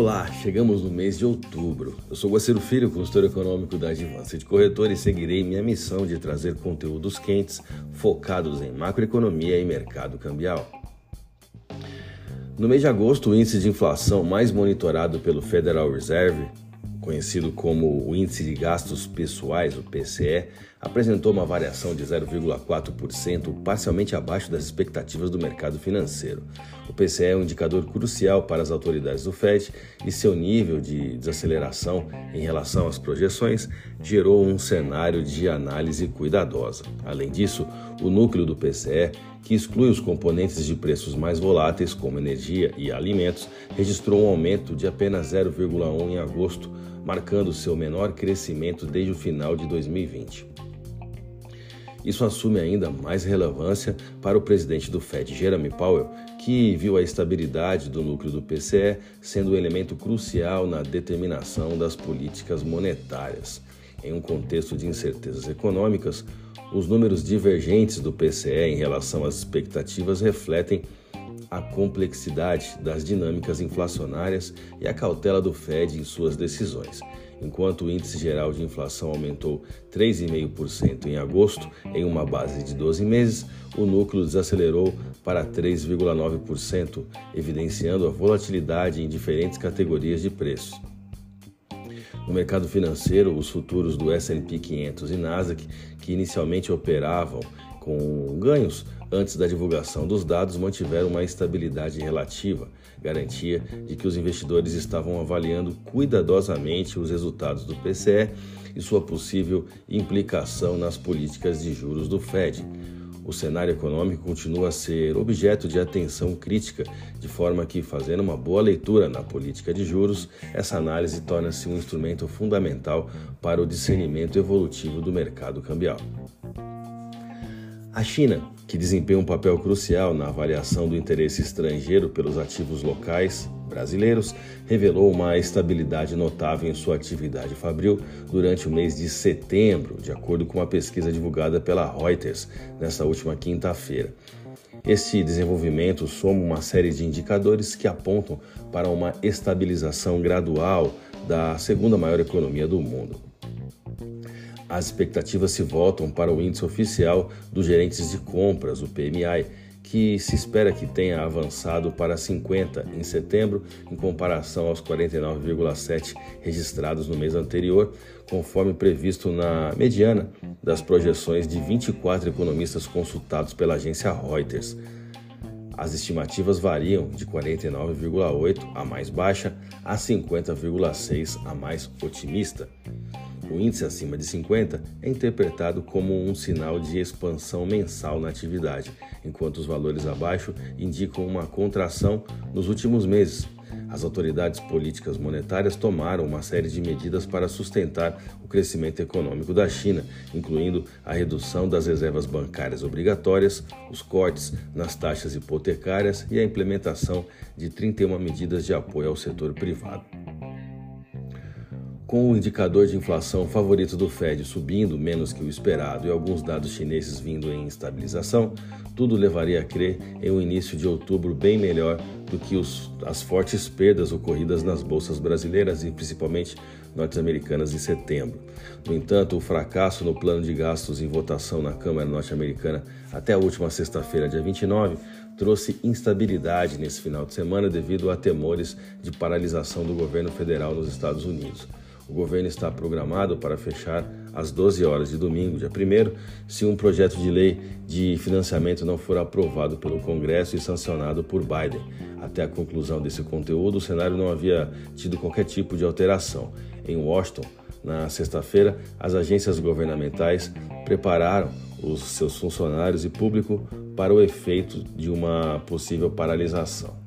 Olá, chegamos no mês de outubro. Eu sou Guaciro Filho, consultor econômico da Advance de Corretor e seguirei minha missão de trazer conteúdos quentes focados em macroeconomia e mercado cambial. No mês de agosto, o índice de inflação mais monitorado pelo Federal Reserve, conhecido como o Índice de Gastos Pessoais, o PCE, apresentou uma variação de 0,4%, parcialmente abaixo das expectativas do mercado financeiro. O PCE é um indicador crucial para as autoridades do Fed e seu nível de desaceleração em relação às projeções gerou um cenário de análise cuidadosa. Além disso, o núcleo do PCE, que exclui os componentes de preços mais voláteis, como energia e alimentos, registrou um aumento de apenas 0,1 em agosto, marcando seu menor crescimento desde o final de 2020. Isso assume ainda mais relevância para o presidente do Fed, Jeremy Powell, que viu a estabilidade do núcleo do PCE sendo um elemento crucial na determinação das políticas monetárias. Em um contexto de incertezas econômicas, os números divergentes do PCE em relação às expectativas refletem a complexidade das dinâmicas inflacionárias e a cautela do Fed em suas decisões. Enquanto o índice geral de inflação aumentou 3,5% em agosto, em uma base de 12 meses, o núcleo desacelerou para 3,9%, evidenciando a volatilidade em diferentes categorias de preços. No mercado financeiro, os futuros do S&P 500 e Nasdaq, que inicialmente operavam com ganhos antes da divulgação dos dados, mantiveram uma estabilidade relativa, garantia de que os investidores estavam avaliando cuidadosamente os resultados do PCE e sua possível implicação nas políticas de juros do Fed. O cenário econômico continua a ser objeto de atenção crítica, de forma que, fazendo uma boa leitura na política de juros, essa análise torna-se um instrumento fundamental para o discernimento evolutivo do mercado cambial. A China, que desempenha um papel crucial na avaliação do interesse estrangeiro pelos ativos locais brasileiros, revelou uma estabilidade notável em sua atividade fabril durante o mês de setembro, de acordo com uma pesquisa divulgada pela Reuters nesta última quinta-feira. Este desenvolvimento soma uma série de indicadores que apontam para uma estabilização gradual da segunda maior economia do mundo as expectativas se voltam para o índice oficial dos gerentes de compras, o PMI, que se espera que tenha avançado para 50 em setembro, em comparação aos 49,7 registrados no mês anterior, conforme previsto na mediana das projeções de 24 economistas consultados pela agência Reuters. As estimativas variam de 49,8 a mais baixa a 50,6 a mais otimista. O índice acima de 50 é interpretado como um sinal de expansão mensal na atividade, enquanto os valores abaixo indicam uma contração nos últimos meses. As autoridades políticas monetárias tomaram uma série de medidas para sustentar o crescimento econômico da China, incluindo a redução das reservas bancárias obrigatórias, os cortes nas taxas hipotecárias e a implementação de 31 medidas de apoio ao setor privado. Com o indicador de inflação favorito do Fed subindo menos que o esperado e alguns dados chineses vindo em estabilização, tudo levaria a crer em um início de outubro bem melhor do que os, as fortes perdas ocorridas nas bolsas brasileiras e principalmente norte-americanas em setembro. No entanto, o fracasso no plano de gastos em votação na Câmara norte-americana até a última sexta-feira, dia 29, trouxe instabilidade nesse final de semana devido a temores de paralisação do governo federal nos Estados Unidos. O governo está programado para fechar às 12 horas de domingo, dia 1, se um projeto de lei de financiamento não for aprovado pelo Congresso e sancionado por Biden. Até a conclusão desse conteúdo, o cenário não havia tido qualquer tipo de alteração. Em Washington, na sexta-feira, as agências governamentais prepararam os seus funcionários e público para o efeito de uma possível paralisação.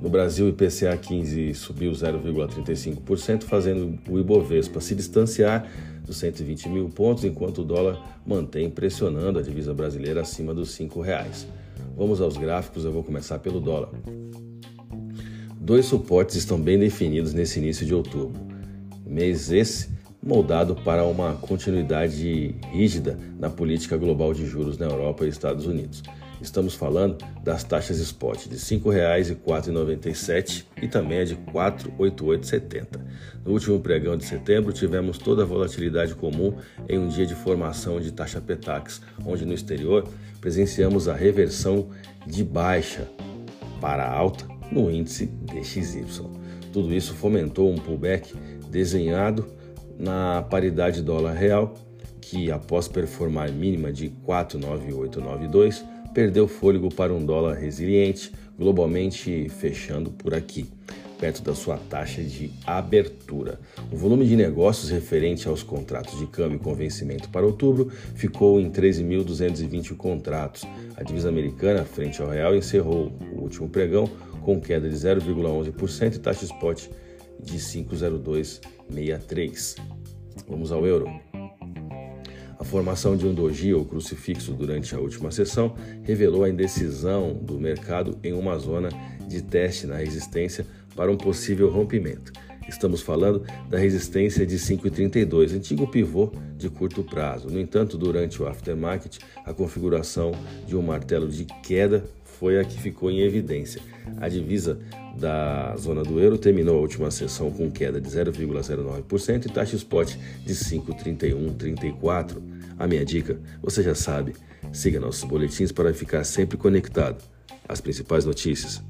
No Brasil, o IPCA 15 subiu 0,35%, fazendo o Ibovespa se distanciar dos 120 mil pontos, enquanto o dólar mantém pressionando a divisa brasileira acima dos R$ reais. Vamos aos gráficos, eu vou começar pelo dólar. Dois suportes estão bem definidos nesse início de outubro. Mês esse moldado para uma continuidade rígida na política global de juros na Europa e Estados Unidos. Estamos falando das taxas spot de R$ 5,0497 e também a de R$ 4,8870. No último pregão de setembro, tivemos toda a volatilidade comum em um dia de formação de taxa Petax, onde no exterior presenciamos a reversão de baixa para alta no índice DXY. Tudo isso fomentou um pullback desenhado na paridade dólar-real, que após performar mínima de 49892, perdeu fôlego para um dólar resiliente, globalmente fechando por aqui, perto da sua taxa de abertura. O volume de negócios referente aos contratos de câmbio com vencimento para outubro ficou em 13.220 contratos. A divisa americana, frente ao real, encerrou o último pregão com queda de 0,11% e taxa spot de 5,0263. Vamos ao euro. A formação de um doji ou crucifixo durante a última sessão revelou a indecisão do mercado em uma zona de teste na resistência para um possível rompimento. Estamos falando da resistência de 5,32, antigo pivô de curto prazo. No entanto, durante o aftermarket, a configuração de um martelo de queda foi a que ficou em evidência. A divisa da zona do euro terminou a última sessão com queda de 0,09% e taxa spot de 5,3134. A minha dica, você já sabe, siga nossos boletins para ficar sempre conectado às principais notícias.